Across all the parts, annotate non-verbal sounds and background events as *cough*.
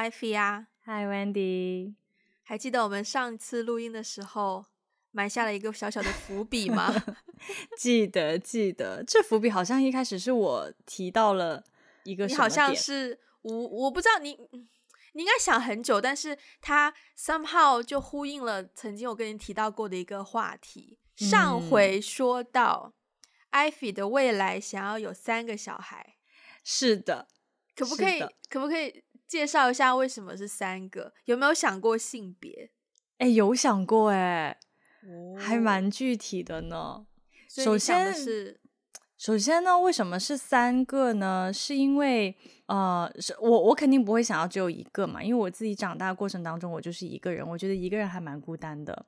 Ivy 啊，Hi Wendy，还记得我们上次录音的时候埋下了一个小小的伏笔吗？*laughs* 记得记得，这伏笔好像一开始是我提到了一个，你好像是我我不知道你，你应该想很久，但是他 somehow 就呼应了曾经我跟你提到过的一个话题。嗯、上回说到 Ivy 的未来想要有三个小孩，是的。可不可以？可不可以介绍一下为什么是三个？有没有想过性别？哎，有想过哎，哦，还蛮具体的呢。首先是，首先呢，为什么是三个呢？是因为呃，是我我肯定不会想要只有一个嘛，因为我自己长大过程当中，我就是一个人，我觉得一个人还蛮孤单的。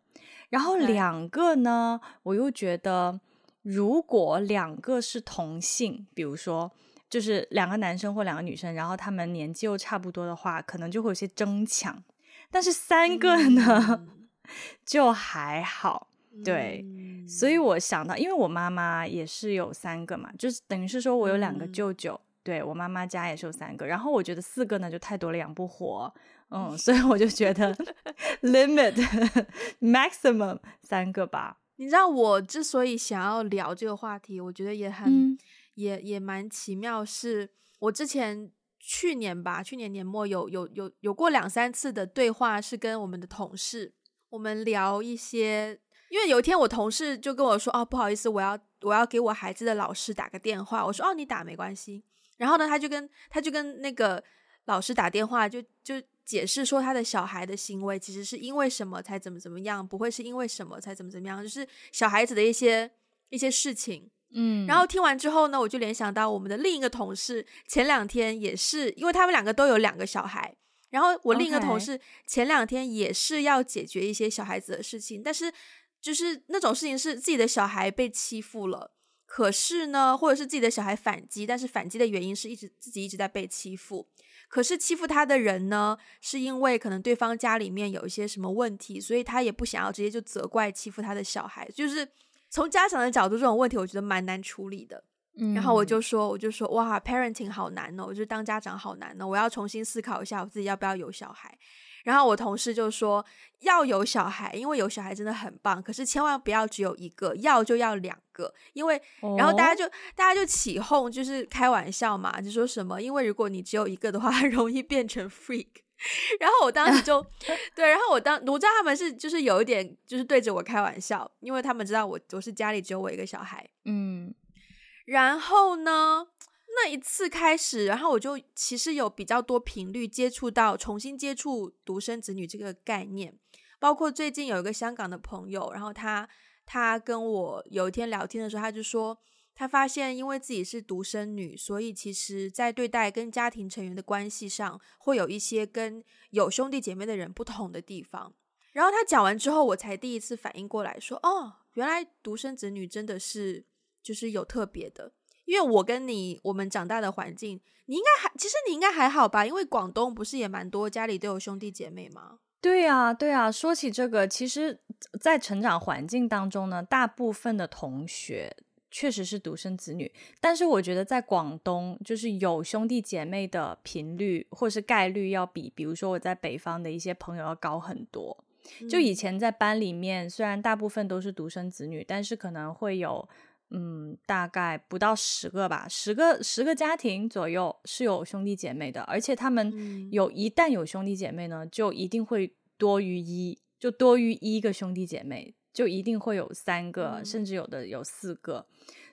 然后两个呢，我又觉得如果两个是同性，比如说。就是两个男生或两个女生，然后他们年纪又差不多的话，可能就会有些争抢。但是三个呢，嗯、*laughs* 就还好。对、嗯，所以我想到，因为我妈妈也是有三个嘛，就是等于是说我有两个舅舅，嗯、对我妈妈家也是有三个。然后我觉得四个呢就太多了，养不活。嗯，所以我就觉得 *laughs* limit *laughs* maximum 三个吧。你知道我之所以想要聊这个话题，我觉得也很。也也蛮奇妙，是我之前去年吧，去年年末有有有有过两三次的对话，是跟我们的同事，我们聊一些，因为有一天我同事就跟我说，哦，不好意思，我要我要给我孩子的老师打个电话，我说，哦，你打没关系，然后呢，他就跟他就跟那个老师打电话，就就解释说他的小孩的行为其实是因为什么才怎么怎么样，不会是因为什么才怎么怎么样，就是小孩子的一些一些事情。嗯，然后听完之后呢，我就联想到我们的另一个同事，前两天也是，因为他们两个都有两个小孩，然后我另一个同事前两天也是要解决一些小孩子的事情，但是就是那种事情是自己的小孩被欺负了，可是呢，或者是自己的小孩反击，但是反击的原因是一直自己一直在被欺负，可是欺负他的人呢，是因为可能对方家里面有一些什么问题，所以他也不想要直接就责怪欺负他的小孩，就是。从家长的角度，这种问题我觉得蛮难处理的。嗯，然后我就说，我就说，哇，parenting 好难哦，我就当家长好难哦，我要重新思考一下我自己要不要有小孩。然后我同事就说，要有小孩，因为有小孩真的很棒，可是千万不要只有一个，要就要两个，因为，然后大家就大家就起哄，就是开玩笑嘛，就说什么，因为如果你只有一个的话，很 *laughs* 容易变成 freak。*laughs* 然后我当时就 *laughs* 对，然后我当我知道他们是就是有一点就是对着我开玩笑，因为他们知道我我是家里只有我一个小孩，嗯，然后呢，那一次开始，然后我就其实有比较多频率接触到重新接触独生子女这个概念，包括最近有一个香港的朋友，然后他他跟我有一天聊天的时候，他就说。他发现，因为自己是独生女，所以其实，在对待跟家庭成员的关系上，会有一些跟有兄弟姐妹的人不同的地方。然后他讲完之后，我才第一次反应过来说：“哦，原来独生子女真的是就是有特别的。”因为我跟你我们长大的环境，你应该还其实你应该还好吧？因为广东不是也蛮多家里都有兄弟姐妹吗？对啊，对啊。说起这个，其实，在成长环境当中呢，大部分的同学。确实是独生子女，但是我觉得在广东，就是有兄弟姐妹的频率或是概率要比，比如说我在北方的一些朋友要高很多。就以前在班里面，虽然大部分都是独生子女，但是可能会有，嗯，大概不到十个吧，十个十个家庭左右是有兄弟姐妹的，而且他们有一旦有兄弟姐妹呢，就一定会多于一，就多于一个兄弟姐妹。就一定会有三个，嗯、甚至有的有四个，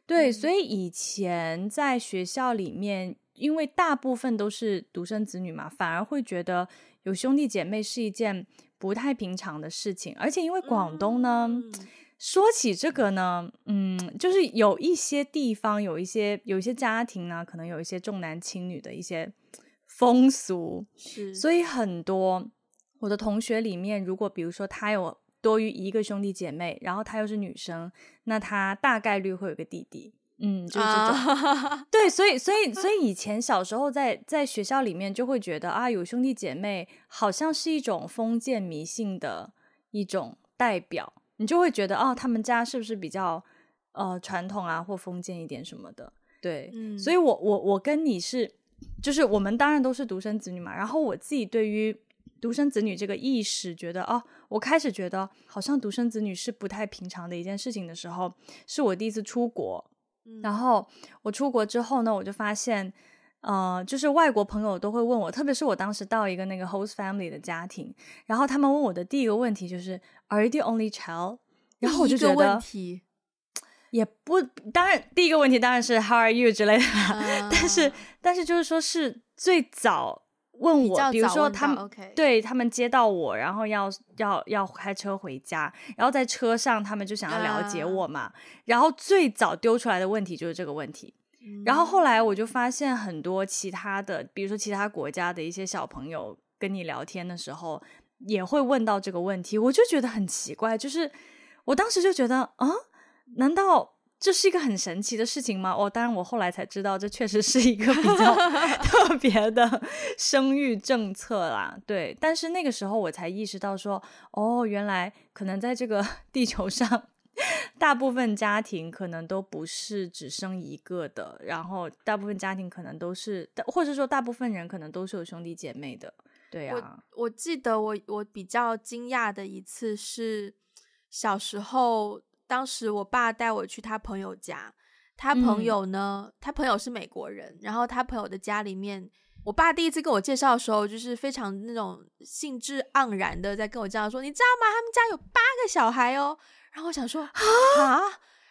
对、嗯，所以以前在学校里面，因为大部分都是独生子女嘛，反而会觉得有兄弟姐妹是一件不太平常的事情。而且因为广东呢，嗯、说起这个呢，嗯，就是有一些地方，有一些有一些家庭呢，可能有一些重男轻女的一些风俗，是，所以很多我的同学里面，如果比如说他有。多于一个兄弟姐妹，然后她又是女生，那她大概率会有个弟弟，嗯，就是这种。Uh... 对，所以，所以，所以以前小时候在在学校里面就会觉得啊，有兄弟姐妹好像是一种封建迷信的一种代表，你就会觉得哦，他们家是不是比较呃传统啊，或封建一点什么的？对，嗯，所以我我我跟你是就是我们当然都是独生子女嘛，然后我自己对于独生子女这个意识，觉得哦，我开始觉得好像独生子女是不太平常的一件事情的时候，是我第一次出国。嗯、然后我出国之后呢，我就发现，呃，就是外国朋友都会问我，特别是我当时到一个那个 host family 的家庭，然后他们问我的第一个问题就是 Are you the only child？然后我就觉得，也不，当然第一个问题当然是 How are you 之类的，呃、但是但是就是说是最早。问我，比，比如说他们、对他们接到我，然后要要要开车回家，然后在车上他们就想要了解我嘛。Uh. 然后最早丢出来的问题就是这个问题。Mm. 然后后来我就发现很多其他的，比如说其他国家的一些小朋友跟你聊天的时候，也会问到这个问题，我就觉得很奇怪。就是我当时就觉得啊，难道？这是一个很神奇的事情吗？哦，当然，我后来才知道，这确实是一个比较 *laughs* 特别的生育政策啦。对，但是那个时候我才意识到说，哦，原来可能在这个 *laughs* 地球上，大部分家庭可能都不是只生一个的，然后大部分家庭可能都是，或者说大部分人可能都是有兄弟姐妹的。对啊，我我记得我我比较惊讶的一次是小时候。当时我爸带我去他朋友家，他朋友呢，嗯、他朋友是美国人，然后他朋友的家里面，我爸第一次跟我介绍的时候，就是非常那种兴致盎然的在跟我这样说，你知道吗？他们家有八个小孩哦。然后我想说啊，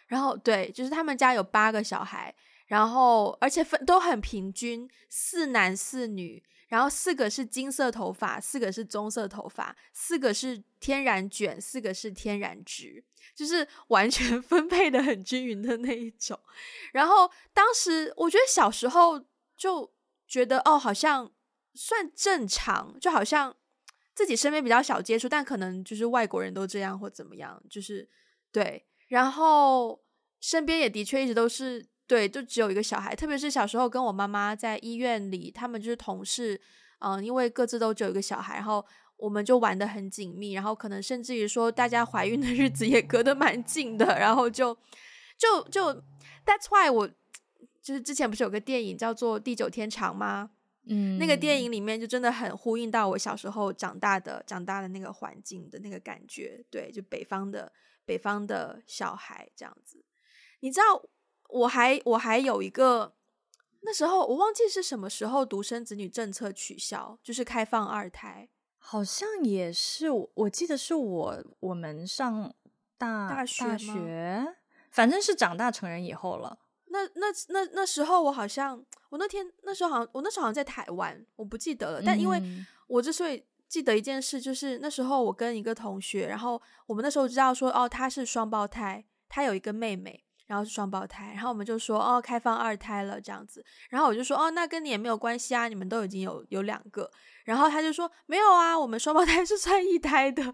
然后对，就是他们家有八个小孩，然后而且分都很平均，四男四女。然后四个是金色头发，四个是棕色头发，四个是天然卷，四个是天然直，就是完全 *laughs* 分配的很均匀的那一种。然后当时我觉得小时候就觉得哦，好像算正常，就好像自己身边比较少接触，但可能就是外国人都这样或怎么样，就是对。然后身边也的确一直都是。对，就只有一个小孩，特别是小时候跟我妈妈在医院里，他们就是同事，嗯，因为各自都只有一个小孩，然后我们就玩的很紧密，然后可能甚至于说大家怀孕的日子也隔得蛮近的，然后就就就，That's why 我就是之前不是有个电影叫做《地久天长》吗？嗯，那个电影里面就真的很呼应到我小时候长大的长大的那个环境的那个感觉，对，就北方的北方的小孩这样子，你知道。我还我还有一个，那时候我忘记是什么时候独生子女政策取消，就是开放二胎，好像也是我我记得是我我们上大大学，大学，反正是长大成人以后了。那那那那时候我好像我那天那时候好像我那时候好像在台湾，我不记得了。但因为我之所以记得一件事，就是那时候我跟一个同学，然后我们那时候知道说哦，他是双胞胎，他有一个妹妹。然后是双胞胎，然后我们就说哦，开放二胎了这样子，然后我就说哦，那跟你也没有关系啊，你们都已经有有两个，然后他就说没有啊，我们双胞胎 *laughs* 是算一胎的，然后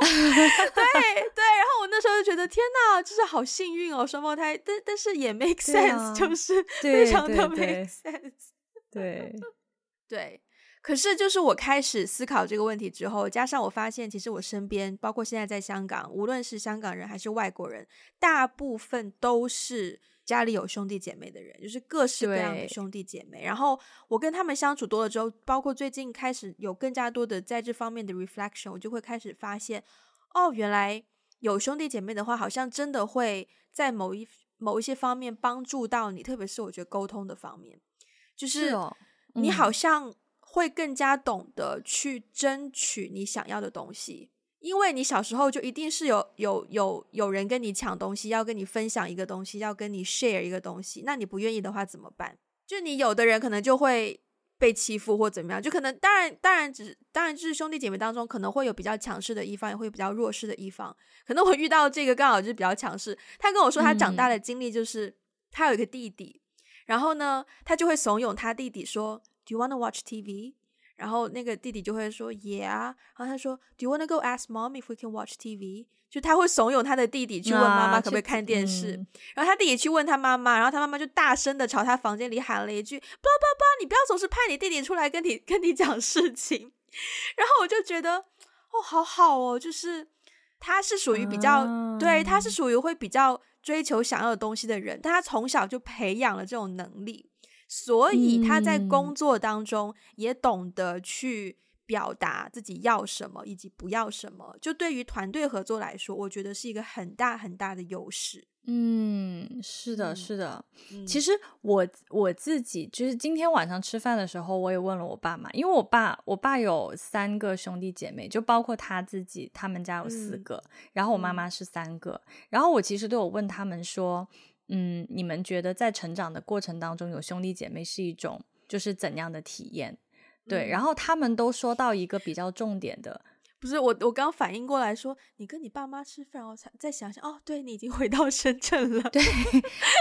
*laughs* 对对，然后我那时候就觉得天哪，就是好幸运哦，双胞胎，但但是也 make *laughs* sense，、啊、就是非常的 make sense，对。对。对可是，就是我开始思考这个问题之后，加上我发现，其实我身边，包括现在在香港，无论是香港人还是外国人，大部分都是家里有兄弟姐妹的人，就是各式各样的兄弟姐妹。然后我跟他们相处多了之后，包括最近开始有更加多的在这方面的 reflection，我就会开始发现，哦，原来有兄弟姐妹的话，好像真的会在某一某一些方面帮助到你，特别是我觉得沟通的方面，就是你好像。会更加懂得去争取你想要的东西，因为你小时候就一定是有有有有人跟你抢东西，要跟你分享一个东西，要跟你 share 一个东西，那你不愿意的话怎么办？就你有的人可能就会被欺负或怎么样，就可能当然当然只当然就是兄弟姐妹当中可能会有比较强势的一方，也会有比较弱势的一方。可能我遇到这个刚好就是比较强势，他跟我说他长大的经历就是他有一个弟弟，然后呢，他就会怂恿他弟弟说。Do you want to watch TV？然后那个弟弟就会说 Yeah。然后他说 Do you want to go ask mom if we can watch TV？就他会怂恿他的弟弟去问妈妈可不可以看电视。嗯、然后他弟弟去问他妈妈，然后他妈妈就大声的朝他房间里喊了一句：“不不不，你不要总是派你弟弟出来跟你跟你讲事情。”然后我就觉得哦，好好哦，就是他是属于比较、嗯、对，他是属于会比较追求想要的东西的人，但他从小就培养了这种能力。所以他在工作当中也懂得去表达自己要什么以及不要什么。就对于团队合作来说，我觉得是一个很大很大的优势。嗯，是的，是的。嗯、其实我我自己就是今天晚上吃饭的时候，我也问了我爸妈，因为我爸我爸有三个兄弟姐妹，就包括他自己，他们家有四个，嗯、然后我妈妈是三个，然后我其实都有问他们说，嗯，你们觉得在成长的过程当中有兄弟姐妹是一种就是怎样的体验？对，然后他们都说到一个比较重点的。不是我，我刚反应过来说，你跟你爸妈吃饭，我才再想想，哦，对，你已经回到深圳了，对，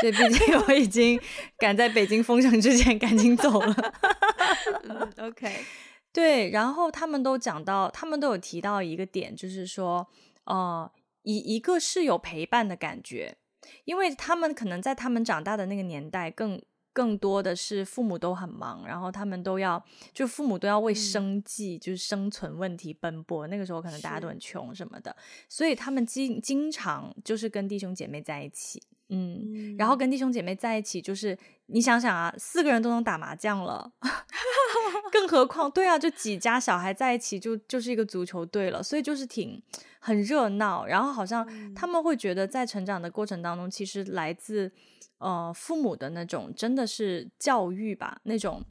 对，毕竟我已经 *laughs* 赶在北京封城之前赶紧走了。*laughs* 嗯，OK，对，然后他们都讲到，他们都有提到一个点，就是说，呃，一一个是有陪伴的感觉，因为他们可能在他们长大的那个年代更。更多的是父母都很忙，然后他们都要就父母都要为生计，嗯、就是生存问题奔波。那个时候可能大家都很穷什么的，所以他们经经常就是跟弟兄姐妹在一起，嗯，嗯然后跟弟兄姐妹在一起，就是你想想啊，四个人都能打麻将了，*laughs* 更何况对啊，就几家小孩在一起就就是一个足球队了，所以就是挺很热闹。然后好像他们会觉得在成长的过程当中，其实来自。呃，父母的那种真的是教育吧，那种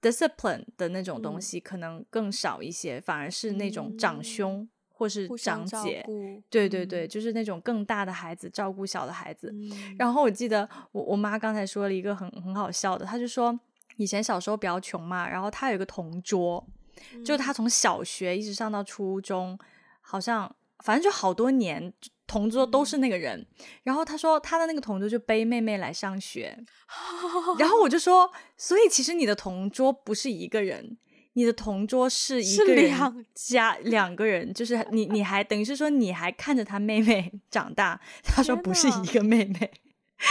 discipline 的那种东西可能更少一些，嗯、反而是那种长兄或是长姐，对对对，嗯、就是那种更大的孩子照顾小的孩子。嗯、然后我记得我我妈刚才说了一个很很好笑的，她就说以前小时候比较穷嘛，然后她有一个同桌，嗯、就她从小学一直上到初中，好像反正就好多年。同桌都是那个人，嗯、然后他说他的那个同桌就背妹妹来上学，*laughs* 然后我就说，所以其实你的同桌不是一个人，你的同桌是一个人加 *laughs* 两个人，就是你你还等于是说你还看着他妹妹 *laughs* 长大，他说不是一个妹妹，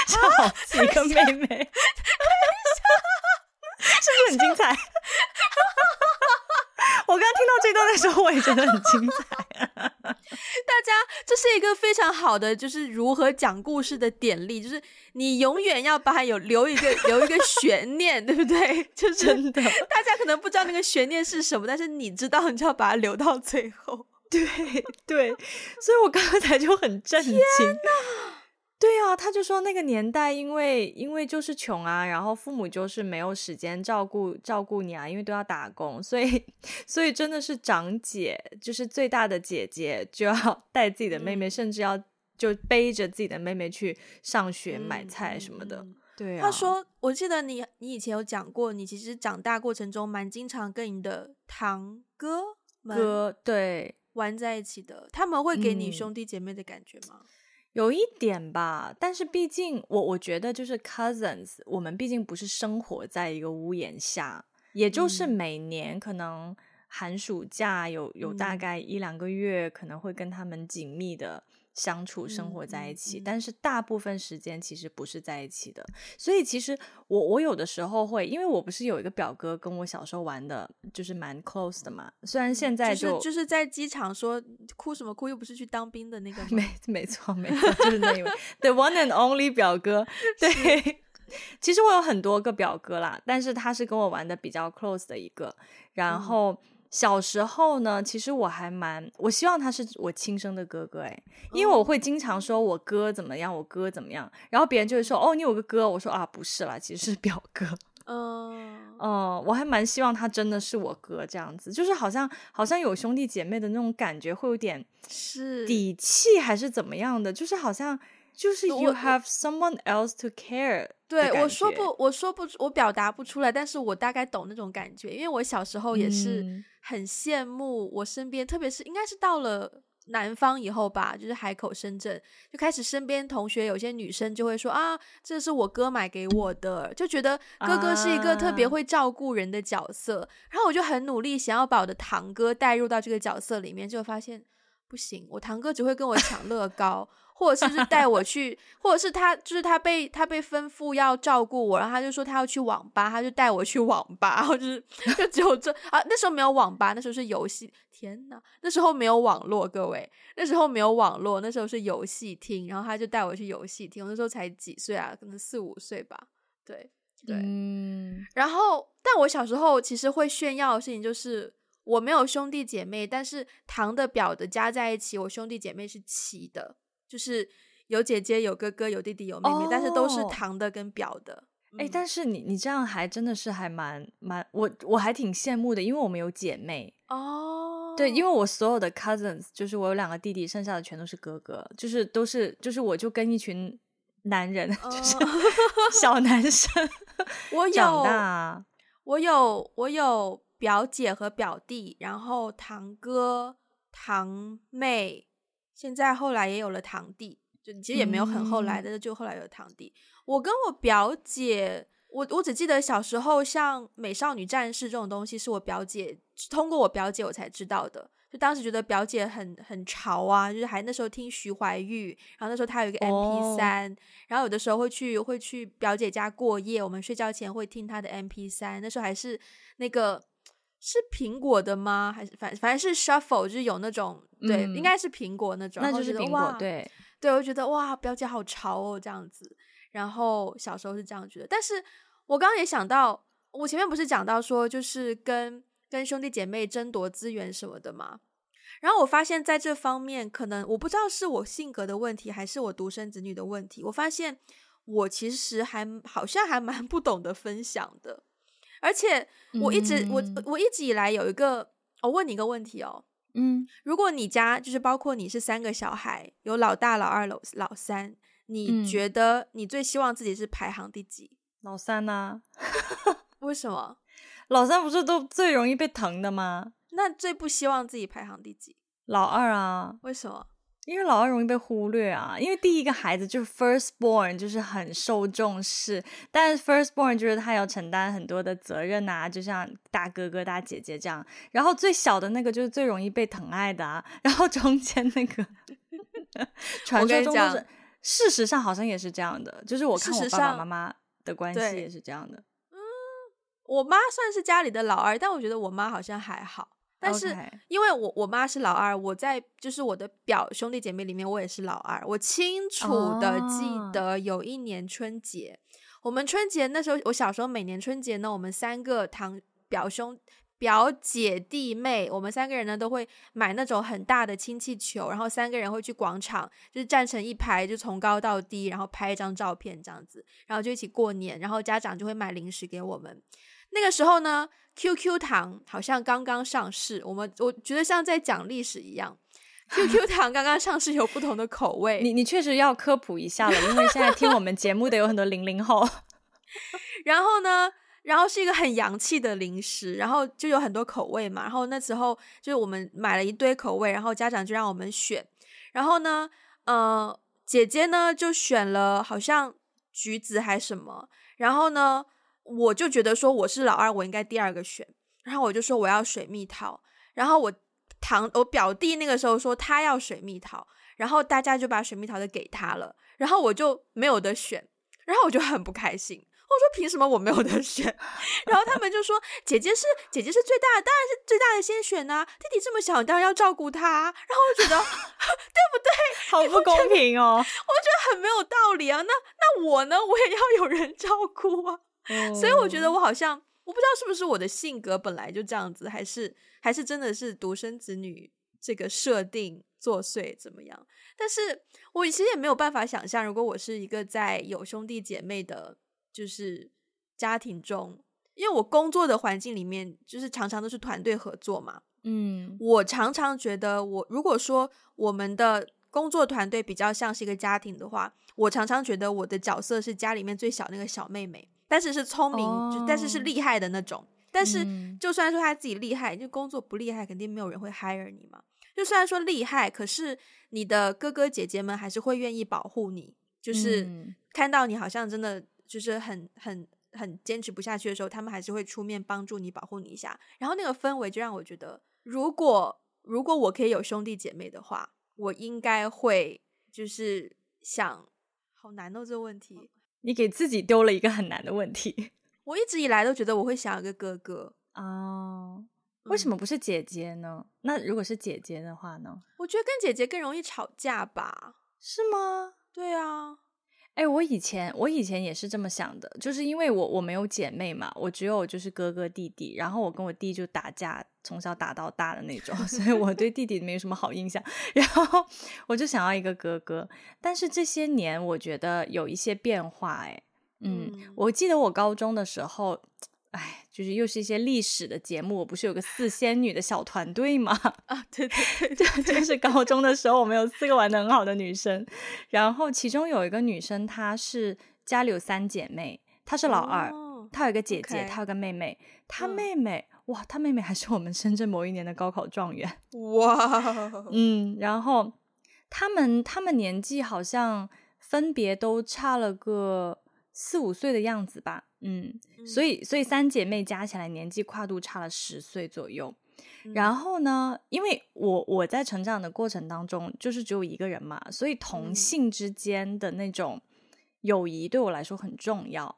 是好几个妹妹，是不是很精彩？*laughs* 我刚刚听到这段的时候，我也觉得很精彩。大家，这是一个非常好的，就是如何讲故事的典例。就是你永远要把它有留一个留一个悬念，对不对？*laughs* 就是真的，大家可能不知道那个悬念是什么，但是你知道，你就要把它留到最后。*laughs* 对对，所以我刚才就很震惊。对啊，他就说那个年代，因为因为就是穷啊，然后父母就是没有时间照顾照顾你啊，因为都要打工，所以所以真的是长姐，就是最大的姐姐就要 *laughs* 带自己的妹妹，嗯、甚至要就背着自己的妹妹去上学、买菜什么的。嗯、对啊，他说，我记得你你以前有讲过，你其实长大过程中蛮经常跟你的堂哥哥对玩在一起的，他们会给你兄弟姐妹的感觉吗？嗯有一点吧，但是毕竟我我觉得就是 cousins，我们毕竟不是生活在一个屋檐下，也就是每年可能寒暑假有有大概一两个月，可能会跟他们紧密的。相处生活在一起，但是大部分时间其实不是在一起的。所以其实我我有的时候会，因为我不是有一个表哥跟我小时候玩的，就是蛮 close 的嘛。虽然现在就、就是、就是在机场说哭什么哭，又不是去当兵的那个。*laughs* 没没错没错，就是那一位，*laughs* the one and only 表哥。对，*laughs* 其实我有很多个表哥啦，但是他是跟我玩的比较 close 的一个，然后。嗯小时候呢，其实我还蛮，我希望他是我亲生的哥哥哎，因为我会经常说我哥怎么样，我哥怎么样，然后别人就会说哦，你有个哥，我说啊不是啦，其实是表哥。嗯 *laughs* 嗯，我还蛮希望他真的是我哥这样子，就是好像好像有兄弟姐妹的那种感觉，会有点是。底气还是怎么样的，就是好像就是 you have someone else to care。对，我说不，我说不，我表达不出来，但是我大概懂那种感觉，因为我小时候也是。嗯很羡慕我身边，特别是应该是到了南方以后吧，就是海口、深圳，就开始身边同学有些女生就会说啊，这是我哥买给我的，就觉得哥哥是一个特别会照顾人的角色。啊、然后我就很努力想要把我的堂哥带入到这个角色里面，就发现不行，我堂哥只会跟我抢乐高。或者是是 *laughs* 带我去，或者是他就是他被他被吩咐要照顾我，然后他就说他要去网吧，他就带我去网吧，然后就是 *laughs* 就只有这啊，那时候没有网吧，那时候是游戏。天呐，那时候没有网络，各位，那时候没有网络，那时候是游戏厅，然后他就带我去游戏厅，我那时候才几岁啊，可能四五岁吧，对。对，嗯，然后，但我小时候其实会炫耀的事情就是我没有兄弟姐妹，但是堂的表的加在一起，我兄弟姐妹是齐的，就是有姐姐、有哥哥、有弟弟、有妹妹，哦、但是都是堂的跟表的。哎、嗯，但是你你这样还真的是还蛮蛮，我我还挺羡慕的，因为我们有姐妹哦。对，因为我所有的 cousins，就是我有两个弟弟，剩下的全都是哥哥，就是都是就是我就跟一群。男人、uh, *laughs* 就是 *laughs* 小男生，*laughs* 我有长大，我有我有表姐和表弟，然后堂哥堂妹，现在后来也有了堂弟，就其实也没有很后来的，嗯、就后来有堂弟。我跟我表姐，我我只记得小时候像美少女战士这种东西，是我表姐通过我表姐我才知道的。就当时觉得表姐很很潮啊，就是还那时候听徐怀钰，然后那时候她有一个 MP 三、oh.，然后有的时候会去会去表姐家过夜，我们睡觉前会听她的 MP 三，那时候还是那个是苹果的吗？还是反反正是 Shuffle，就是有那种对，嗯、应该是苹果那种，那就是苹果，对对，我觉得哇，表姐好潮哦这样子，然后小时候是这样觉得，但是我刚刚也想到，我前面不是讲到说就是跟。跟兄弟姐妹争夺资源什么的嘛，然后我发现在这方面，可能我不知道是我性格的问题，还是我独生子女的问题。我发现我其实还好像还蛮不懂得分享的，而且我一直、嗯、我我一直以来有一个，我问你一个问题哦，嗯，如果你家就是包括你是三个小孩，有老大、老二、老老三，你觉得你最希望自己是排行第几？老三呢？*laughs* 为什么？老三不是都最容易被疼的吗？那最不希望自己排行第几？老二啊？为什么？因为老二容易被忽略啊。因为第一个孩子就是 first born，就是很受重视，但是 first born 就是他要承担很多的责任啊，就像大哥哥、大姐姐这样。然后最小的那个就是最容易被疼爱的啊。*laughs* 然后中间那个，*laughs* 传说中是，事实上好像也是这样的。就是我看我爸爸妈妈的关系也是这样的。嗯我妈算是家里的老二，但我觉得我妈好像还好。但是因为我我妈是老二，我在就是我的表兄弟姐妹里面，我也是老二。我清楚的记得有一年春节，哦、我们春节那时候，我小时候每年春节呢，我们三个堂表兄表姐弟妹，我们三个人呢都会买那种很大的氢气球，然后三个人会去广场，就是站成一排，就从高到低，然后拍一张照片这样子，然后就一起过年，然后家长就会买零食给我们。那个时候呢，QQ 糖好像刚刚上市，我们我觉得像在讲历史一样。*laughs* QQ 糖刚刚上市，有不同的口味。你你确实要科普一下了，因为现在听我们节目的有很多零零后。*laughs* 然后呢，然后是一个很洋气的零食，然后就有很多口味嘛。然后那时候就是我们买了一堆口味，然后家长就让我们选。然后呢，呃，姐姐呢就选了好像橘子还是什么。然后呢，我就觉得说我是老二，我应该第二个选，然后我就说我要水蜜桃，然后我堂我表弟那个时候说他要水蜜桃，然后大家就把水蜜桃的给他了，然后我就没有得选，然后我就很不开心，我说凭什么我没有得选？*laughs* 然后他们就说姐姐是姐姐是最大的，当然是最大的先选呐、啊，弟弟这么小，当然要照顾他，然后我觉得 *laughs* 对不对？好不公平哦，我觉得，我觉得很没有道理啊，那那我呢？我也要有人照顾啊。所以我觉得我好像我不知道是不是我的性格本来就这样子，还是还是真的是独生子女这个设定作祟怎么样？但是我其实也没有办法想象，如果我是一个在有兄弟姐妹的，就是家庭中，因为我工作的环境里面就是常常都是团队合作嘛。嗯，我常常觉得我如果说我们的工作团队比较像是一个家庭的话，我常常觉得我的角色是家里面最小那个小妹妹。但是是聪明，oh, 但是是厉害的那种。但是就算说他自己厉害，就工作不厉害，肯定没有人会 hire 你嘛。就虽然说厉害，可是你的哥哥姐姐们还是会愿意保护你。就是看到你好像真的就是很很很坚持不下去的时候，他们还是会出面帮助你，保护你一下。然后那个氛围就让我觉得，如果如果我可以有兄弟姐妹的话，我应该会就是想，好难哦，这个问题。你给自己丢了一个很难的问题。*laughs* 我一直以来都觉得我会想要一个哥哥哦，为什么不是姐姐呢？嗯。那如果是姐姐的话呢？我觉得跟姐姐更容易吵架吧？是吗？对啊。哎，我以前我以前也是这么想的，就是因为我我没有姐妹嘛，我只有就是哥哥弟弟，然后我跟我弟就打架，从小打到大的那种，*laughs* 所以我对弟弟没有什么好印象。然后我就想要一个哥哥，但是这些年我觉得有一些变化，哎，嗯，嗯，我记得我高中的时候。哎，就是又是一些历史的节目，我不是有个四仙女的小团队吗？*laughs* 啊，对对对，就是高中的时候，我们有四个玩的很好的女生，然后其中有一个女生，她是家里有三姐妹，她是老二，哦、她有一个姐姐.她有个妹妹，她妹妹、嗯、哇，她妹妹还是我们深圳某一年的高考状元，哇，嗯，然后他们他们年纪好像分别都差了个四五岁的样子吧。嗯，所以所以三姐妹加起来年纪跨度差了十岁左右，嗯，然后呢，因为我我在成长的过程当中就是只有一个人嘛，所以同性之间的那种友谊对我来说很重要，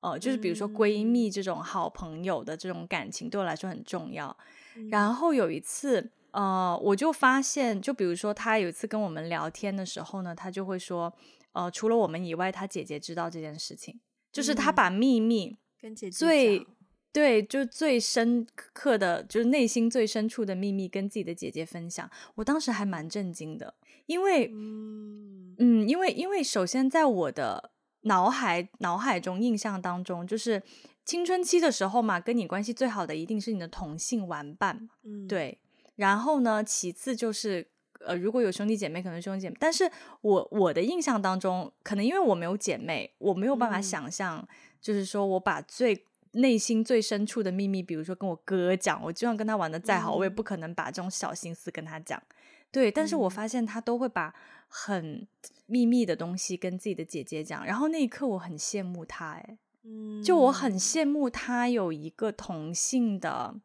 呃，就是比如说闺蜜这种好朋友的这种感情对我来说很重要。嗯，然后有一次，呃，我就发现，就比如说他有一次跟我们聊天的时候呢，他就会说，呃，除了我们以外，他姐姐知道这件事情。就是他把秘密跟姐姐最对，就最深刻的，就是内心最深处的秘密跟自己的姐姐分享。我当时还蛮震惊的，因为嗯，嗯，因为因为首先在我的脑海脑海中印象当中，就是青春期的时候嘛，跟你关系最好的一定是你的同性玩伴，嗯，对。然后呢，其次就是。呃，如果有兄弟姐妹，可能兄弟姐妹，但是我我的印象当中，可能因为我没有姐妹，我没有办法想象，嗯、就是说我把最内心最深处的秘密，比如说跟我哥讲，我就算跟他玩的再好，嗯，我也不可能把这种小心思跟他讲。对，但是我发现他都会把很秘密的东西跟自己的姐姐讲，然后那一刻我很羡慕他，哎，嗯，就我很羡慕他有一个同性的。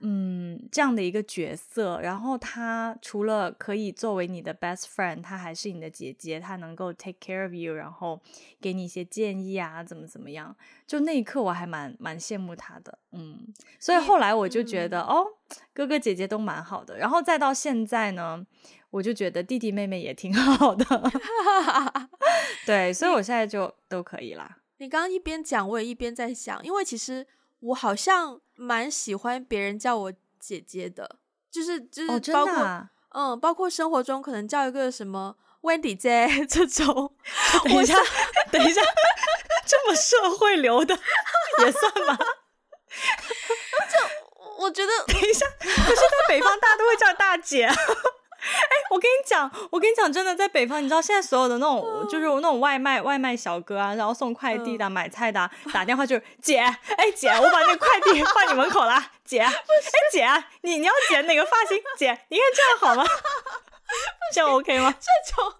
嗯，这样的一个角色，然后他除了可以作为你的 best friend，他还是你的姐姐，他能够 take care of you，然后给你一些建议啊，怎么怎么样。就那一刻，我还蛮蛮羡慕他的。嗯，所以后来我就觉得，哦，哥哥姐姐都蛮好的。然后再到现在呢，我就觉得弟弟妹妹也挺 *laughs* 好的。*laughs* 对，所以我现在就都可以啦。你刚刚一边讲，我也一边在想，因为其实。我好像蛮喜欢别人叫我姐姐的，就是就是包括、哦啊、嗯，包括生活中可能叫一个什么 Wendy 姐 *laughs* 这种。*laughs* 等一下，等一下，这么社会流的也算吗？*laughs* 就我觉得，等一下，可是在北方大家都会叫大姐。哎，我跟你讲，我跟你讲，真的，在北方，你知道现在所有的那种，嗯、就是那种外卖外卖小哥啊，然后送快递的、嗯、买菜的、啊，打电话就是姐，哎姐，我把那个快递 *laughs* 放你门口了，姐，哎姐，你你要剪哪个发型？姐，你看这样好吗？这样 *laughs* OK 吗？*laughs* 这种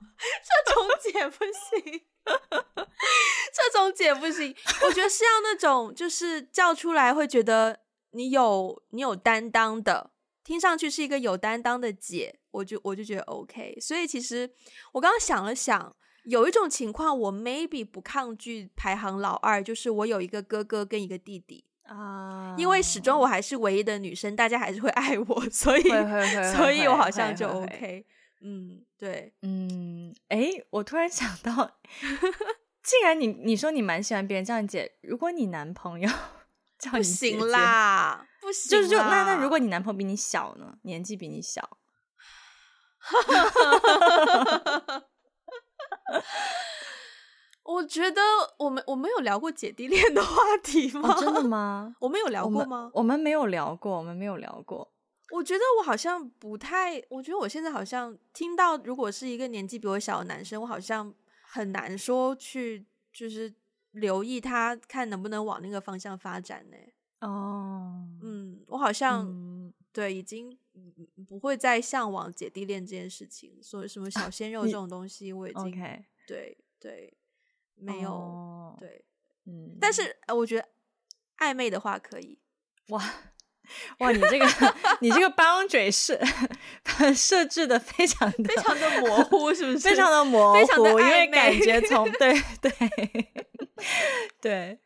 这种姐不行，这种姐不行。我觉得是要那种，就是叫出来会觉得你有你有担当的。听上去是一个有担当的姐，我就我就觉得 OK。所以其实我刚刚想了想，有一种情况我 maybe 不抗拒排行老二，就是我有一个哥哥跟一个弟弟啊。因为始终我还是唯一的女生，大家还是会爱我，所以 *laughs* 所以我好像就 OK。嗯，对，嗯，哎，我突然想到，*laughs* 既然你你说你蛮喜欢别人叫你姐，如果你男朋友 *laughs* 叫你姐姐，不行啦。不行，就是就那那如果你男朋友比你小呢，年纪比你小，*laughs* 我觉得我们我们有聊过姐弟恋的话题吗？哦，真的吗？*laughs* 我们有聊过吗？我们没有聊过，我们没有聊过。我觉得我好像不太，我觉得我现在好像听到，如果是一个年纪比我小的男生，我好像很难说去就是留意他，看能不能往那个方向发展呢？哦，嗯，我好像、嗯、对已经不会再向往姐弟恋这件事情，所以什么小 *laughs* 鲜肉这种东西，我已经.对对没有、oh. 对，嗯，但是我觉得暧昧的话可以，哇哇，你这个 *laughs* 你这个 boundary 设设置的非常的非常的模 *laughs* 糊，是不是？非常的模糊，非常的，因为感觉从对对对。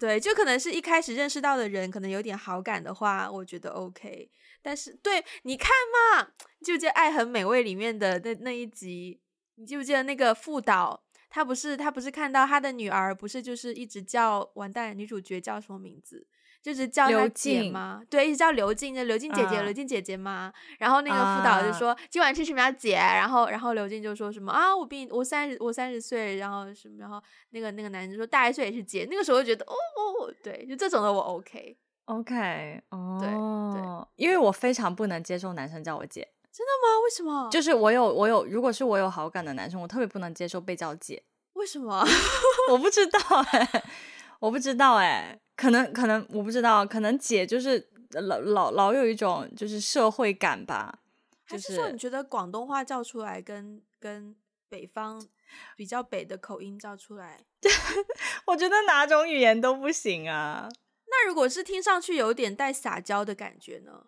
对，就可能是一开始认识到的人，可能有点好感的话，我觉得 OK。但是，对，你看嘛，就这《爱很美味》里面的那那一集？你记不记得那个副导他不是他不是看到他的女儿不是就是一直叫完蛋，女主角叫什么名字？就是叫她姐吗？对，一直叫刘静，就刘静姐姐，刘、uh, 静姐姐嘛。然后那个辅导就说、uh, 今晚吃什么呀，姐？然后然后刘静就说什么啊，我比你我三十我三十岁，然后什么？然后那个那个男人就说大一岁也是姐。那个时候就觉得哦哦，对，就这种的我 OK OK 哦，对对，因为我非常不能接受男生叫我姐。真的吗？为什么？就是我有我有，如果是我有好感的男生，我特别不能接受被叫姐。为什么？*laughs* 我不知道哎、欸，我不知道哎、欸。可能可能我不知道，可能姐就是老老老有一种就是社会感吧。就是、还是说你觉得广东话叫出来跟跟北方比较北的口音叫出来？*laughs* 我觉得哪种语言都不行啊。那如果是听上去有点带撒娇的感觉呢？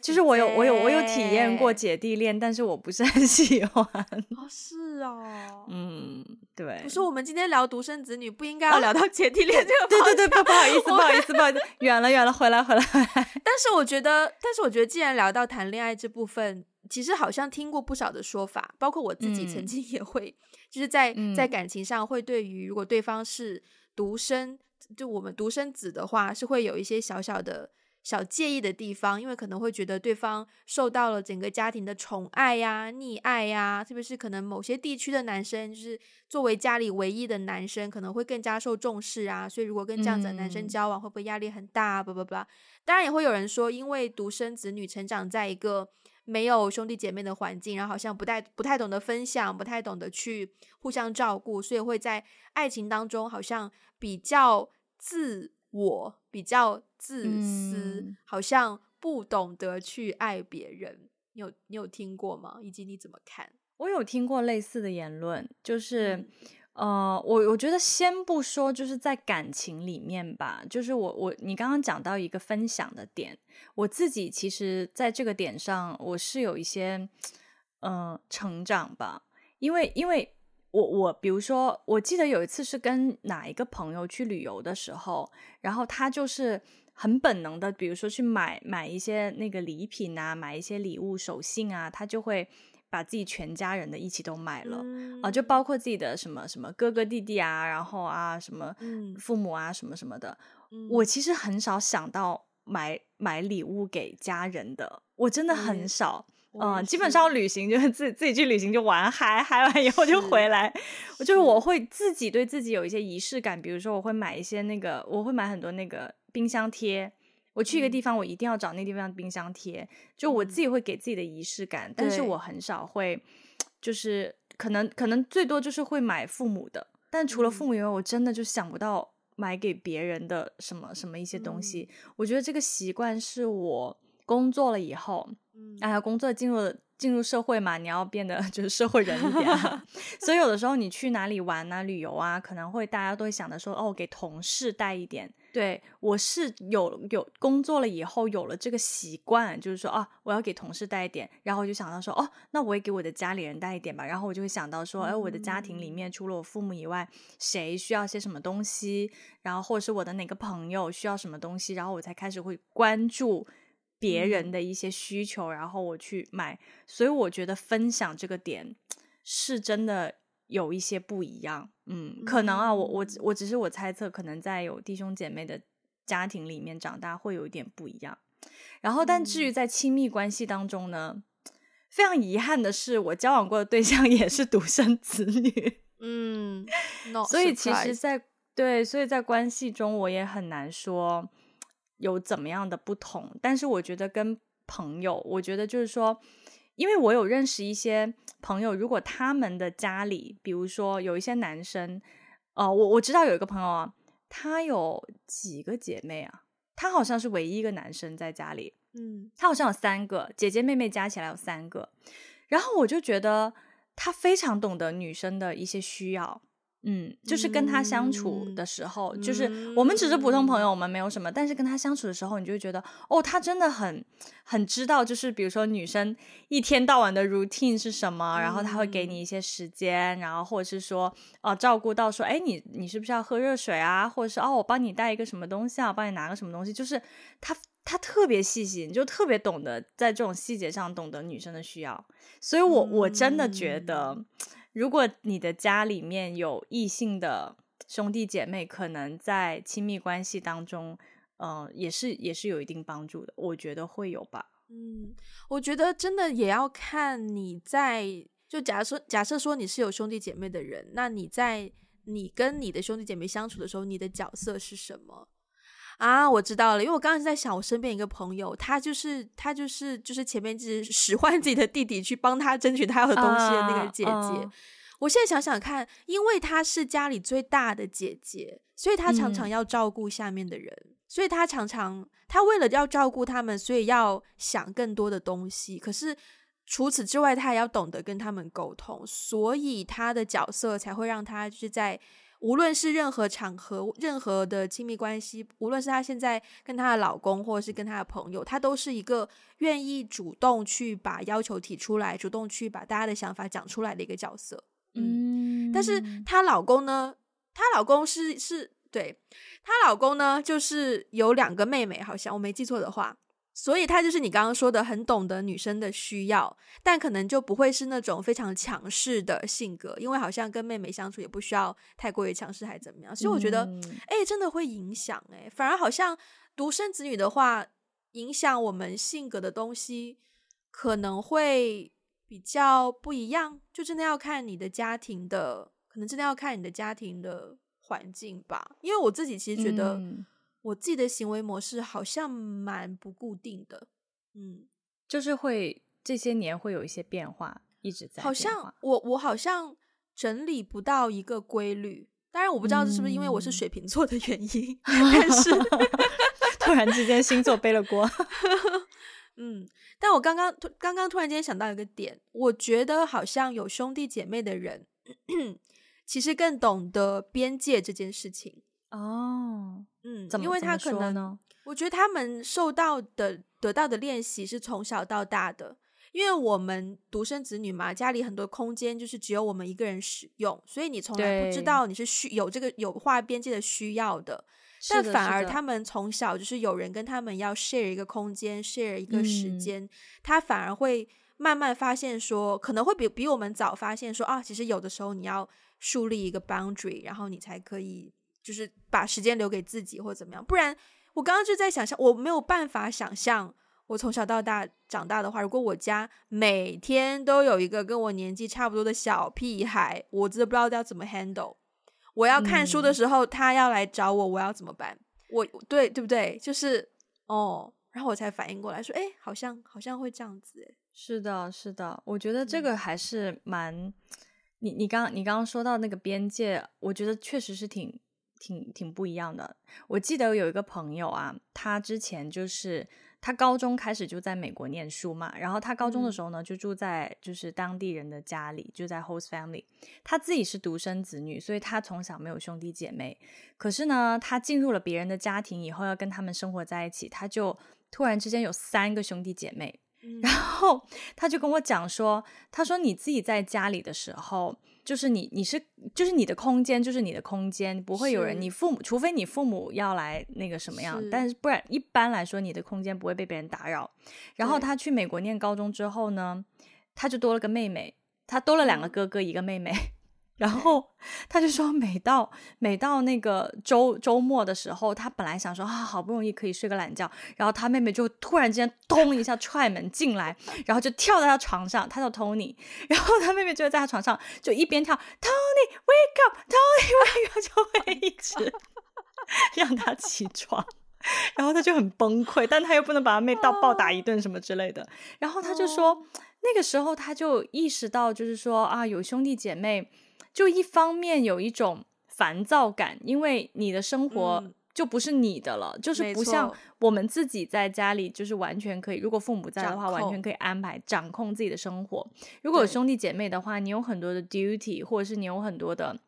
就是我有我有我有体验过姐弟恋，但是我不是很 *laughs* 喜欢。哦，是哦，嗯，对。不是我们今天聊独生子女，不应该要聊到姐弟恋这个？对对对，不不好意思，不好意思，不好意思，远了远了，回来回来回来。*laughs* 但是我觉得，但是我觉得，既然聊到谈恋爱这部分，其实好像听过不少的说法，包括我自己曾经也会，嗯、就是在在感情上会对于如果对方是独生，就我们独生子的话，是会有一些小小的。小介意的地方，因为可能会觉得对方受到了整个家庭的宠爱呀、溺爱呀，特别是可能某些地区的男生，就是作为家里唯一的男生，可能会更加受重视啊。所以如果跟这样子的男生交往，会不会压力很大啊？不不不，当然也会有人说，因为独生子女成长在一个没有兄弟姐妹的环境，然后好像不太不太懂得分享，不太懂得去互相照顾，所以会在爱情当中好像比较自我，比较。自私、嗯，好像不懂得去爱别人。你有你有听过吗？以及你怎么看？我有听过类似的言论，就是，嗯、呃，我我觉得先不说，就是在感情里面吧，就是我我你刚刚讲到一个分享的点，我自己其实在这个点上，我是有一些嗯、呃、成长吧，因为因为我我比如说，我记得有一次是跟哪一个朋友去旅游的时候，然后他就是。很本能的，比如说去买买一些那个礼品啊，买一些礼物手信啊，他就会把自己全家人的一起都买了、嗯、啊，就包括自己的什么什么哥哥弟弟啊，然后啊什么父母啊什么什么的。嗯、我其实很少想到买买礼物给家人的，我真的很少。嗯，嗯基本上旅行就是自己自己去旅行就玩嗨嗨完以后就回来。我就是我会自己对自己有一些仪式感，比如说我会买一些那个，我会买很多那个。冰箱贴，我去一个地方，我一定要找那地方的冰箱贴。就我自己会给自己的仪式感，但是我很少会，就是可能可能最多就是会买父母的，但除了父母以外，我真的就想不到买给别人的什么什么一些东西。我觉得这个习惯是我工作了以后，哎呀，工作进入了。进入社会嘛，你要变得 *laughs* 就是社会人一点，*laughs* 所以有的时候你去哪里玩啊、旅游啊，可能会大家都会想着说，哦，给同事带一点。对，我是有有工作了以后有了这个习惯，就是说啊，我要给同事带一点，然后我就想到说，哦，那我也给我的家里人带一点吧。然后我就会想到说，哎，我的家庭里面除了我父母以外，谁需要些什么东西，然后或者是我的哪个朋友需要什么东西，然后我才开始会关注。别人的一些需求，然后我去买，所以我觉得分享这个点是真的有一些不一样。嗯，可能啊，我我我只是我猜测，可能在有弟兄姐妹的家庭里面长大会有一点不一样。然后，但至于在亲密关系当中呢，非常遗憾的是，我交往过的对象 *laughs* 也是独生子女。嗯，所以其实在，在对，所以在关系中我也很难说。有怎么样的不同？但是我觉得跟朋友，我觉得就是说，因为我有认识一些朋友，如果他们的家里，比如说有一些男生，哦、呃，我我知道有一个朋友啊，他有几个姐妹啊，他好像是唯一一个男生在家里，嗯，他好像有三个姐姐妹妹加起来有三个，然后我就觉得他非常懂得女生的一些需要。嗯，就是跟他相处的时候，嗯，就是我们只是普通朋友，我们没有什么，但是跟他相处的时候，你就会觉得，哦，他真的很很知道，就是比如说女生一天到晚的 routine 是什么，然后他会给你一些时间，然后或者是说，哦，呃，照顾到说，哎，你你是不是要喝热水啊，或者是哦，我帮你带一个什么东西啊，我帮你拿个什么东西，就是他他特别细心，就特别懂得在这种细节上懂得女生的需要，所以我我真的觉得。如果你的家里面有异性的兄弟姐妹，可能在亲密关系当中，呃，也是也是有一定帮助的。我觉得会有吧。嗯，我觉得真的也要看你在，就假设假设说你是有兄弟姐妹的人，那你在你跟你的兄弟姐妹相处的时候，你的角色是什么？啊，我知道了，因为我刚刚在想，我身边一个朋友，他就是他就是就是前面就是使唤自己的弟弟去帮他争取他要的东西的那个姐姐。Uh, uh. 我现在想想看，因为她是家里最大的姐姐，所以她常常要照顾下面的人，嗯、所以她常常她为了要照顾他们，所以要想更多的东西。可是除此之外，她也要懂得跟他们沟通，所以她的角色才会让她就是在。无论是任何场合、任何的亲密关系，无论是她现在跟她的老公，或者是跟她的朋友，她都是一个愿意主动去把要求提出来，主动去把大家的想法讲出来的一个角色。嗯，但是她老公呢？她老公是是对，她老公呢，就是有两个妹妹，好像我没记错的话。所以他就是你刚刚说的，很懂得女生的需要，但可能就不会是那种非常强势的性格，因为好像跟妹妹相处也不需要太过于强势，还怎么样？所以我觉得，哎、嗯，真的会影响哎，反而好像独生子女的话，影响我们性格的东西可能会比较不一样，就真的要看你的家庭的，可能真的要看你的家庭的环境吧。因为我自己其实觉得。嗯我自己的行为模式好像蛮不固定的，嗯，就是会这些年会有一些变化，一直在。好像我我好像整理不到一个规律，当然我不知道这是不是因为我是水瓶座的原因，嗯、但是 *laughs* 突然之间星座背了锅。*laughs* 嗯，但我刚刚突刚刚突然间想到一个点，我觉得好像有兄弟姐妹的人，*clears throat* 其实更懂得边界这件事情。哦，嗯，因为他可能呢，我觉得他们受到的、得到的练习是从小到大的。因为我们独生子女嘛，家里很多空间就是只有我们一个人使用，所以你从来不知道你是需有这个有划边界的需要的。但反而他们从小就是有人跟他们要 share 一个空间，share 一个时间，嗯，他反而会慢慢发现说，可能会比比我们早发现说啊，其实有的时候你要树立一个 boundary，然后你才可以。就是把时间留给自己，或者怎么样，不然我刚刚就在想象，我没有办法想象，我从小到大长大的话，如果我家每天都有一个跟我年纪差不多的小屁孩，我真的不知道要怎么 handle。我要看书的时候，嗯、他要来找我，我要怎么办？我对对不对？就是哦，然后我才反应过来说，哎，好像好像会这样子，哎，是的，是的，我觉得这个还是蛮……嗯、你你刚你刚刚说到那个边界，我觉得确实是挺。挺挺不一样的。我记得有一个朋友啊，他之前就是他高中开始就在美国念书嘛，然后他高中的时候呢，就住在就是当地人的家里，就在 host family。他自己是独生子女，所以他从小没有兄弟姐妹。可是呢，他进入了别人的家庭以后，要跟他们生活在一起，他就突然之间有三个兄弟姐妹。然后他就跟我讲说，他说你自己在家里的时候。就是你，你是就是你的空间，就是你的空间，不会有人。你父母，除非你父母要来那个什么样，是但是不然，一般来说，你的空间不会被别人打扰。然后他去美国念高中之后呢，他就多了个妹妹，他多了两个哥哥，一个妹妹。然后他就说，每到每到那个周周末的时候，他本来想说啊，好不容易可以睡个懒觉，然后他妹妹就突然之间咚一下踹门进来，然后就跳到他床上，他叫 Tony，然后他妹妹就在他床上就一边跳 Tony wake up，Tony *laughs* wake up，就会一直 *laughs* 让他起床，然后他就很崩溃，但他又不能把他妹到暴打一顿什么之类的，然后他就说那个时候他就意识到，就是说啊，有兄弟姐妹。就一方面有一种烦躁感，因为你的生活就不是你的了，嗯、就是不像我们自己在家里，就是完全可以。如果父母在的话，完全可以安排掌控自己的生活。如果有兄弟姐妹的话，你有很多的 duty，或者是你有很多的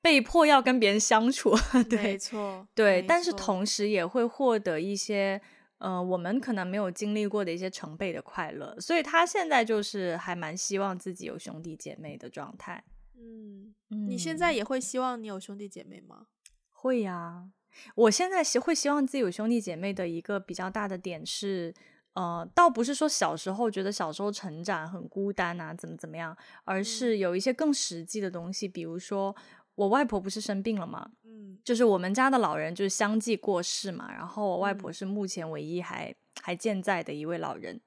被迫要跟别人相处。*laughs* 对，没错，对，但是同时也会获得一些呃，我们可能没有经历过的一些成倍的快乐。所以他现在就是还蛮希望自己有兄弟姐妹的状态。嗯，你现在也会希望你有兄弟姐妹吗？会呀，我现在希会希望自己有兄弟姐妹的一个比较大的点是，呃，倒不是说小时候觉得小时候成长很孤单啊，怎么怎么样，而是有一些更实际的东西，比如说我外婆不是生病了吗？嗯，就是我们家的老人就是相继过世嘛，然后我外婆是目前唯一还还健在的一位老人。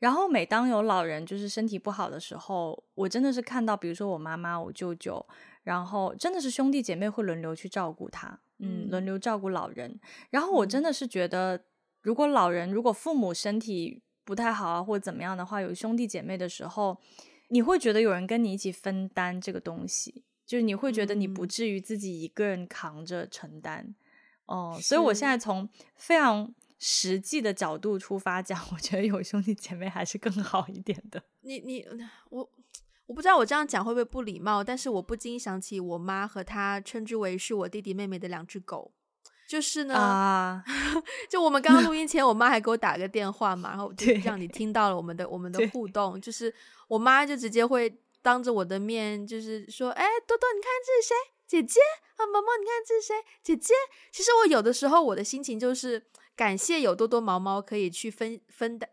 然后每当有老人就是身体不好的时候，我真的是看到，比如说我妈妈、我舅舅，然后真的是兄弟姐妹会轮流去照顾他，嗯，轮流照顾老人。然后我真的是觉得，如果老人如果父母身体不太好啊，或者怎么样的话，有兄弟姐妹的时候，你会觉得有人跟你一起分担这个东西，就是你会觉得你不至于自己一个人扛着承担。哦，所以我现在从非常。实际的角度出发讲，我觉得有兄弟姐妹还是更好一点的。你你我我不知道我这样讲会不会不礼貌，但是我不禁想起我妈和她称之为是我弟弟妹妹的两只狗。就是呢，啊、*laughs* 就我们刚刚录音前，我妈还给我打个电话嘛，然后就让你听到了我们的我们的互动。就是我妈就直接会当着我的面，就是说：“哎，多多，你看这是谁？姐姐啊，毛毛，你看这是谁？姐姐。”其实我有的时候我的心情就是。感谢有多多毛毛可以去分分担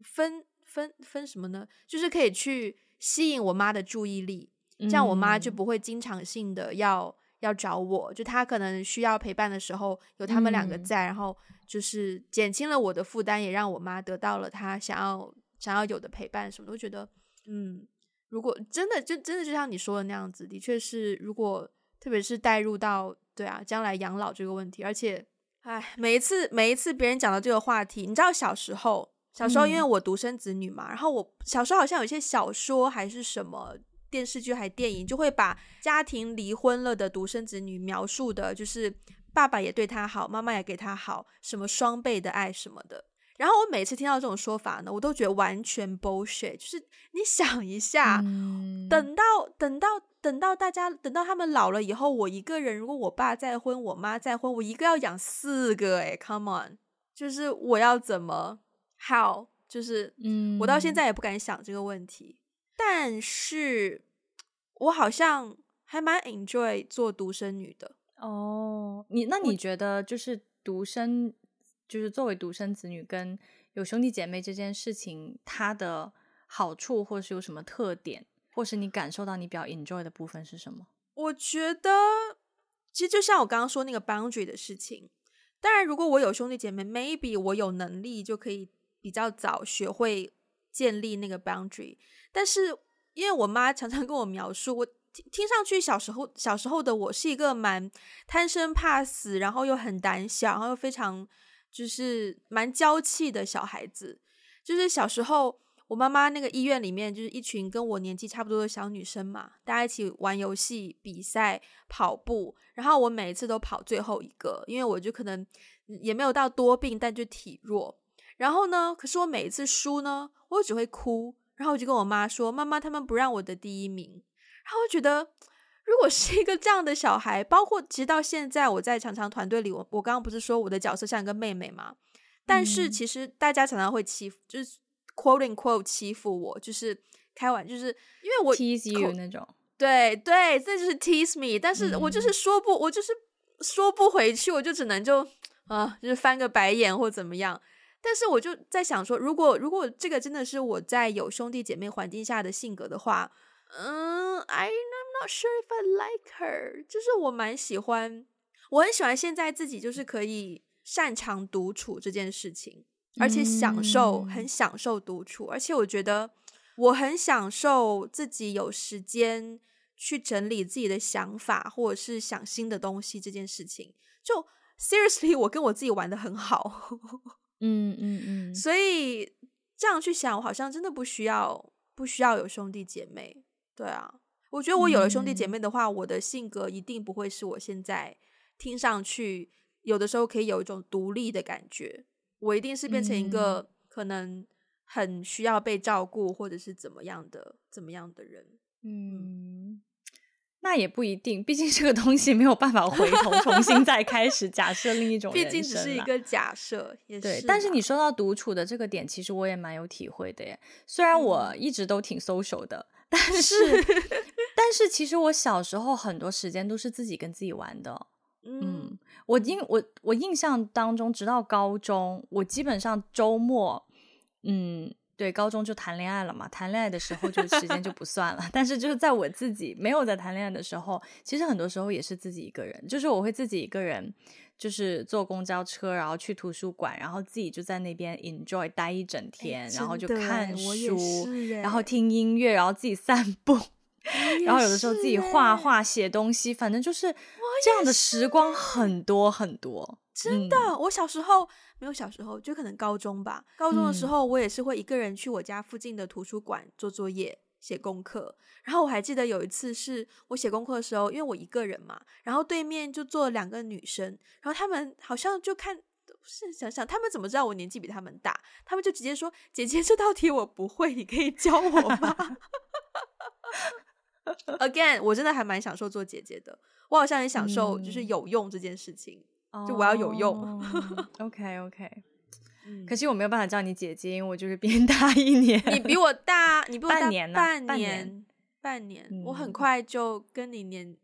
分分分什么呢？就是可以去吸引我妈的注意力，这样我妈就不会经常性的要要找我，就她可能需要陪伴的时候有他们两个在，然后就是减轻了我的负担，也让我妈得到了她想要想要有的陪伴什么的。我觉得，嗯，如果真的就真的就像你说的那样子，的确是，如果特别是带入到对啊将来养老这个问题，而且。哎，每一次每一次别人讲到这个话题，你知道小时候，小时候因为我独生子女嘛，嗯、然后我小时候好像有一些小说还是什么电视剧还电影，就会把家庭离婚了的独生子女描述的，就是爸爸也对他好，妈妈也给他好，什么双倍的爱什么的。然后我每次听到这种说法呢，我都觉得完全 bullshit。就是你想一下，嗯、等到等到。等到大家等到他们老了以后，我一个人，如果我爸再婚，我妈再婚，我一个要养四个，哎 come on，就是我要怎么 how，就是嗯，我到现在也不敢想这个问题。但是，我好像还蛮 enjoy 做独生女的哦。你那你觉得就是独生，就是作为独生子女跟有兄弟姐妹这件事情，它的好处或是有什么特点？或是你感受到你比较 enjoy 的部分是什么？我觉得，其实就像我刚刚说那个 boundary 的事情。当然，如果我有兄弟姐妹，maybe 我有能力就可以比较早学会建立那个 boundary。但是，因为我妈常常跟我描述，我听听上去小时候小时候的我是一个蛮贪生怕死，然后又很胆小，然后又非常就是蛮娇气的小孩子。就是小时候。我妈妈那个医院里面就是一群跟我年纪差不多的小女生嘛，大家一起玩游戏、比赛、跑步，然后我每一次都跑最后一个，因为我就可能也没有到多病，但就体弱。然后呢，可是我每一次输呢，我只会哭，然后我就跟我妈说：“妈妈，他们不让我的第一名。”然后我觉得，如果是一个这样的小孩，包括其实到现在我在常常团队里，我我刚刚不是说我的角色像一个妹妹嘛？但是其实大家常常会欺负，就是。Quote unquote 欺负我，就是开玩，就是因为我 tease you 那种，对对，这就是 tease me，但是我就是说不，嗯、我就是说不回去，我就只能就啊、呃，就是翻个白眼或怎么样。但是我就在想说，如果如果这个真的是我在有兄弟姐妹环境下的性格的话，嗯，I'm not sure if I like her，就是我蛮喜欢，我很喜欢现在自己就是可以擅长独处这件事情。而且享受，很享受独处，而且我觉得我很享受自己有时间去整理自己的想法，或者是想新的东西这件事情。就 seriously，我跟我自己玩的很好。*laughs* 嗯嗯嗯。所以这样去想，我好像真的不需要不需要有兄弟姐妹。对啊，我觉得我有了兄弟姐妹的话，我的性格一定不会是我现在听上去有的时候可以有一种独立的感觉。我一定是变成一个可能很需要被照顾，或者是怎么样的怎么样的人。嗯，那也不一定，毕竟这个东西没有办法回头重新再开始。假设另一种人生，毕竟只是一个假设，也是。对，但是你说到独处的这个点，其实我也蛮有体会的耶。虽然我一直都挺 social 的，嗯、但是，是但是其实我小时候很多时间都是自己跟自己玩的。嗯，我印我我印象当中，直到高中，我基本上周末嗯，对，高中就谈恋爱了嘛，谈恋爱的时候就时间就不算了。*laughs* 但是就是在我自己没有在谈恋爱的时候，其实很多时候也是自己一个人，就是我会自己一个人，就是坐公交车，然后去图书馆，然后自己就在那边 enjoy 待一整天，然后就看书，然后听音乐，然后自己散步，然后有的时候自己画画、写东西，反正就是这样的时光很多很多。真的，嗯、我小时候没有小时候，就可能高中吧。高中的时候，我也是会一个人去我家附近的图书馆做作业、写功课。然后我还记得有一次是我写功课的时候，因为我一个人嘛，然后对面就坐了两个女生，然后他们好像就看，是想想他们怎么知道我年纪比他们大？他们就直接说：“姐姐，这道题我不会，你可以教我吗？” *laughs* *laughs* Again，我真的还蛮享受做姐姐的，我好像很享受就是有用这件事情。就我要有用，oh，OK OK，嗯，可惜我没有办法叫你姐姐，因为我就是比你大一年。你比我大，你比我大半年，半年，半年，我很快就跟你年，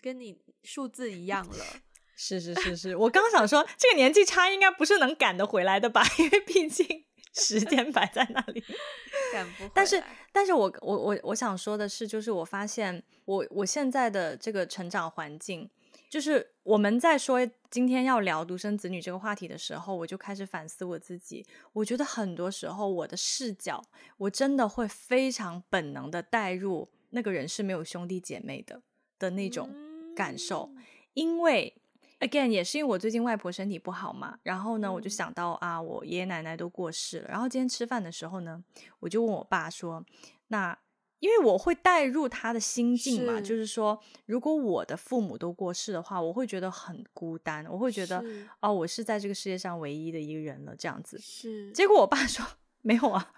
跟你数字一样了。*laughs* 是是是是，我刚想说这个年纪差应该不是能赶得回来的吧？因为毕竟时间摆在那里，*laughs* 赶不。但是，但是我我我我想说的是，就是我发现我我现在的这个成长环境。就是我们在说今天要聊独生子女这个话题的时候，我就开始反思我自己。我觉得很多时候我的视角，我真的会非常本能的带入那个人是没有兄弟姐妹的的那种感受。因为 again 也是因为我最近外婆身体不好嘛，然后呢，我就想到啊，我爷爷奶奶都过世了。然后今天吃饭的时候呢，我就问我爸说，那。因为我会带入他的心境嘛，是就是说，如果我的父母都过世的话，我会觉得很孤单，我会觉得是哦，我是在这个世界上唯一的一个人了，这样子。是。结果我爸说 *laughs* 没有啊，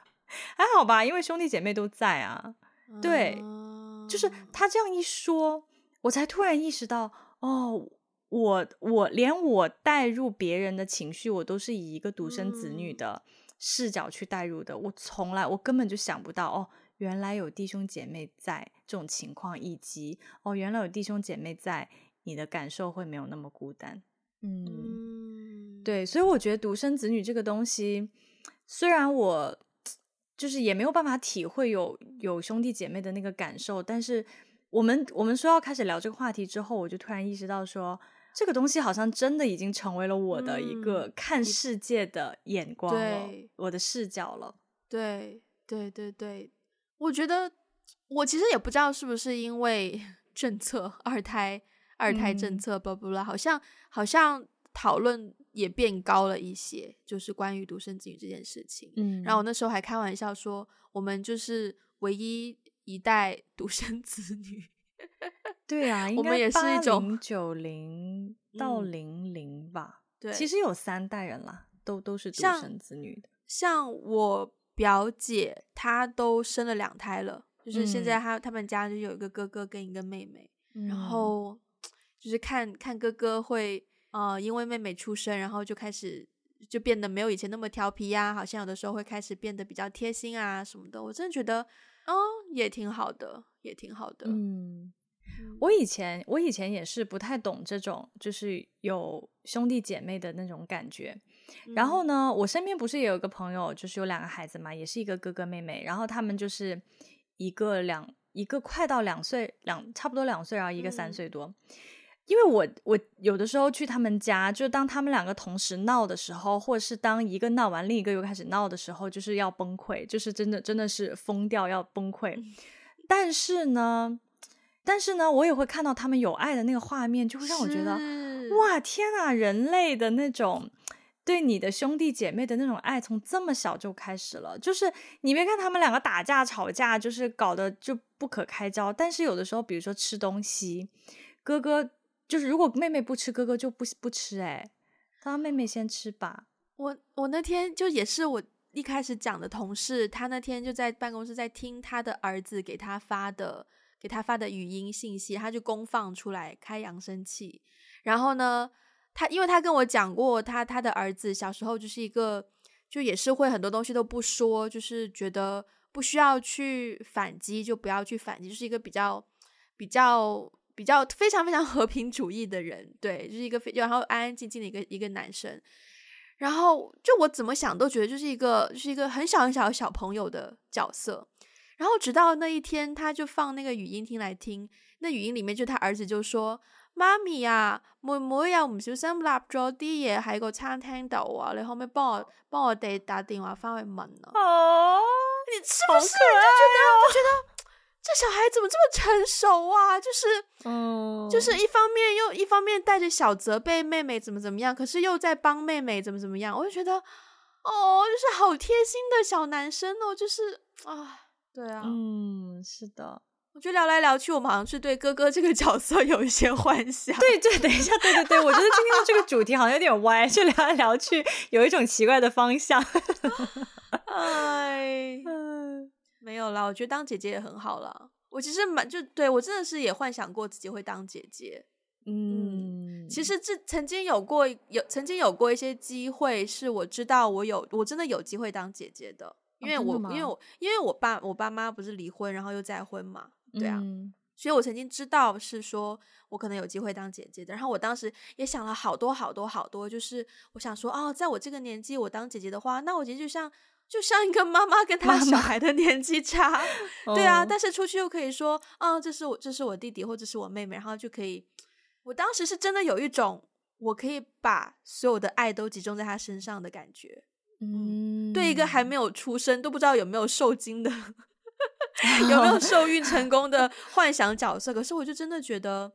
还好吧，因为兄弟姐妹都在啊。对，嗯、就是他这样一说，我才突然意识到，哦，我我连我带入别人的情绪，我都是以一个独生子女的视角去带入的，嗯、我从来我根本就想不到哦。原来有弟兄姐妹在这种情况，以及哦，原来有弟兄姐妹在，你的感受会没有那么孤单。嗯，嗯对，所以我觉得独生子女这个东西，虽然我就是也没有办法体会有有兄弟姐妹的那个感受，但是我们我们说要开始聊这个话题之后，我就突然意识到说，这个东西好像真的已经成为了我的一个看世界的眼光了，嗯、我的视角了。对对对对。我觉得我其实也不知道是不是因为 *laughs* 政策二胎二胎政策不不啦，好像好像讨论也变高了一些，就是关于独生子女这件事情。嗯，然后我那时候还开玩笑说，我们就是唯一一代独生子女。对啊，我们也是一种九零 *laughs* 到零零吧。对，其实有三代人啦，都都是独生子女的。像，像我。表姐她都生了两胎了，就是现在她他们家就有一个哥哥跟一个妹妹，嗯、然后就是看看哥哥会呃因为妹妹出生，然后就开始就变得没有以前那么调皮呀、啊，好像有的时候会开始变得比较贴心啊什么的，我真的觉得哦也挺好的，也挺好的。嗯，我以前我以前也是不太懂这种就是有兄弟姐妹的那种感觉。然后呢，我身边不是也有一个朋友，就是有两个孩子嘛，也是一个哥哥妹妹。然后他们就是一个两一个快到两岁，两差不多两岁，然后一个三岁多。嗯、因为我我有的时候去他们家，就当他们两个同时闹的时候，或者是当一个闹完，另一个又开始闹的时候，就是要崩溃，就是真的真的是疯掉要崩溃。嗯、但是呢，但是呢，我也会看到他们有爱的那个画面，就会让我觉得哇，天哪，人类的那种。对你的兄弟姐妹的那种爱，从这么小就开始了。就是你别看他们两个打架吵架，就是搞得就不可开交。但是有的时候，比如说吃东西，哥哥就是如果妹妹不吃，哥哥就不不吃。哎，他妹妹先吃吧。我我那天就也是我一开始讲的同事，他那天就在办公室在听他的儿子给他发的给他发的语音信息，他就公放出来开扬声器，然后呢。他因为他跟我讲过，他他的儿子小时候就是一个，就也是会很多东西都不说，就是觉得不需要去反击，就不要去反击，就是一个比较比较比较非常非常 *laughs* 和平主义的人，对，就是一个非然后安安静静的一个一个男生。然后就我怎么想都觉得就是一个就是一个很小很小的小朋友的角色。然后直到那一天，他就放那个语音听来听，那语音里面就他儿子就说：“妈咪啊，妹妹又唔小心立咗啲嘢喺个餐厅度啊，你可唔可以帮我帮我哋打电话翻去问啊？”哦，你是不是就觉得就觉得这小孩怎么这么成熟啊？就是，*laughs* 嗯，就是一方面又一方面带着小责备妹妹怎么怎么样，可是又在帮妹妹怎么怎么样，我就觉得哦，就是好贴心的小男生哦，就是啊。对啊，嗯，是的，我觉得聊来聊去，我们好像是对哥哥这个 *laughs* 角色有一些幻想。对对，等一下，对对对，我觉得今天的这个主题好像有点歪，就聊来聊去，有一种奇怪的方向。*laughs* 哎，没有啦，我觉得当姐姐也很好啦。我其实蛮就对我真的是也幻想过自己会当姐姐。嗯，其实这曾经有过有曾经有过一些机会，是我知道我有我真的有机会当姐姐的。因为我、哦、因为我因为我爸我爸妈不是离婚，然后又再婚嘛，对啊，嗯、所以我曾经知道是说我可能有机会当姐姐的。然后我当时也想了好多好多好多，就是我想说哦，在我这个年纪我当姐姐的话，那我其实就像就像一个妈妈跟她小孩的年纪差，妈 *laughs* 妈对啊。哦、但是出去又可以说，啊、哦，这是我这是我弟弟或者是我妹妹，然后就可以，我当时是真的有一种我可以把所有的爱都集中在他身上的感觉。嗯，对一个还没有出生都不知道有没有受精的，*laughs* 有没有受孕成功的 *laughs* 幻想角色，可是我就真的觉得，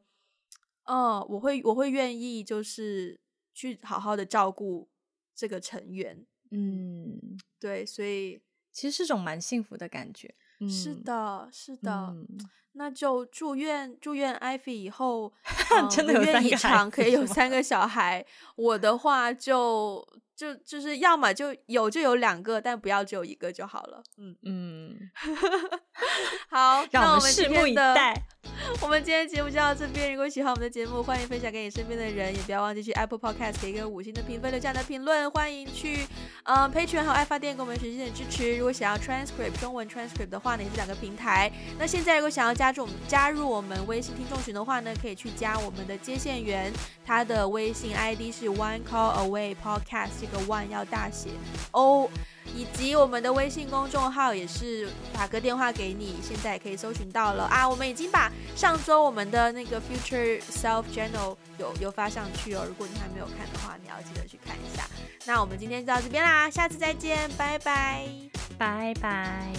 哦，我会我会愿意就是去好好的照顾这个成员。嗯，对，所以其实是种蛮幸福的感觉。嗯、是的，是的，嗯、那就祝愿祝愿 Ivy 以后、*laughs* 呃、真的有三个孩子可以有三个小孩。我的话就。就就是要么就有就有两个，但不要只有一个就好了。嗯嗯，*laughs* 好，让我们拭目以待。我们今天节目就到这边。如果喜欢我们的节目，欢迎分享给你身边的人，也不要忘记去 Apple Podcast 给一个五星的评分，留下的评论。欢迎去嗯 Patreon 和爱发电给我们学习的支持。如果想要 transcript 中文 transcript 的话呢，也是两个平台。那现在如果想要加入我们加入我们微信听众群的话呢，可以去加我们的接线员，他的微信 ID 是 One Call Away Podcast，这个 One 要大写 O。以及我们的微信公众号也是打个电话给你，现在也可以搜寻到了啊！我们已经把上周我们的那个 Future Self Journal 有有发上去哦，如果你还没有看的话，你要记得去看一下。那我们今天就到这边啦，下次再见，拜拜，拜拜。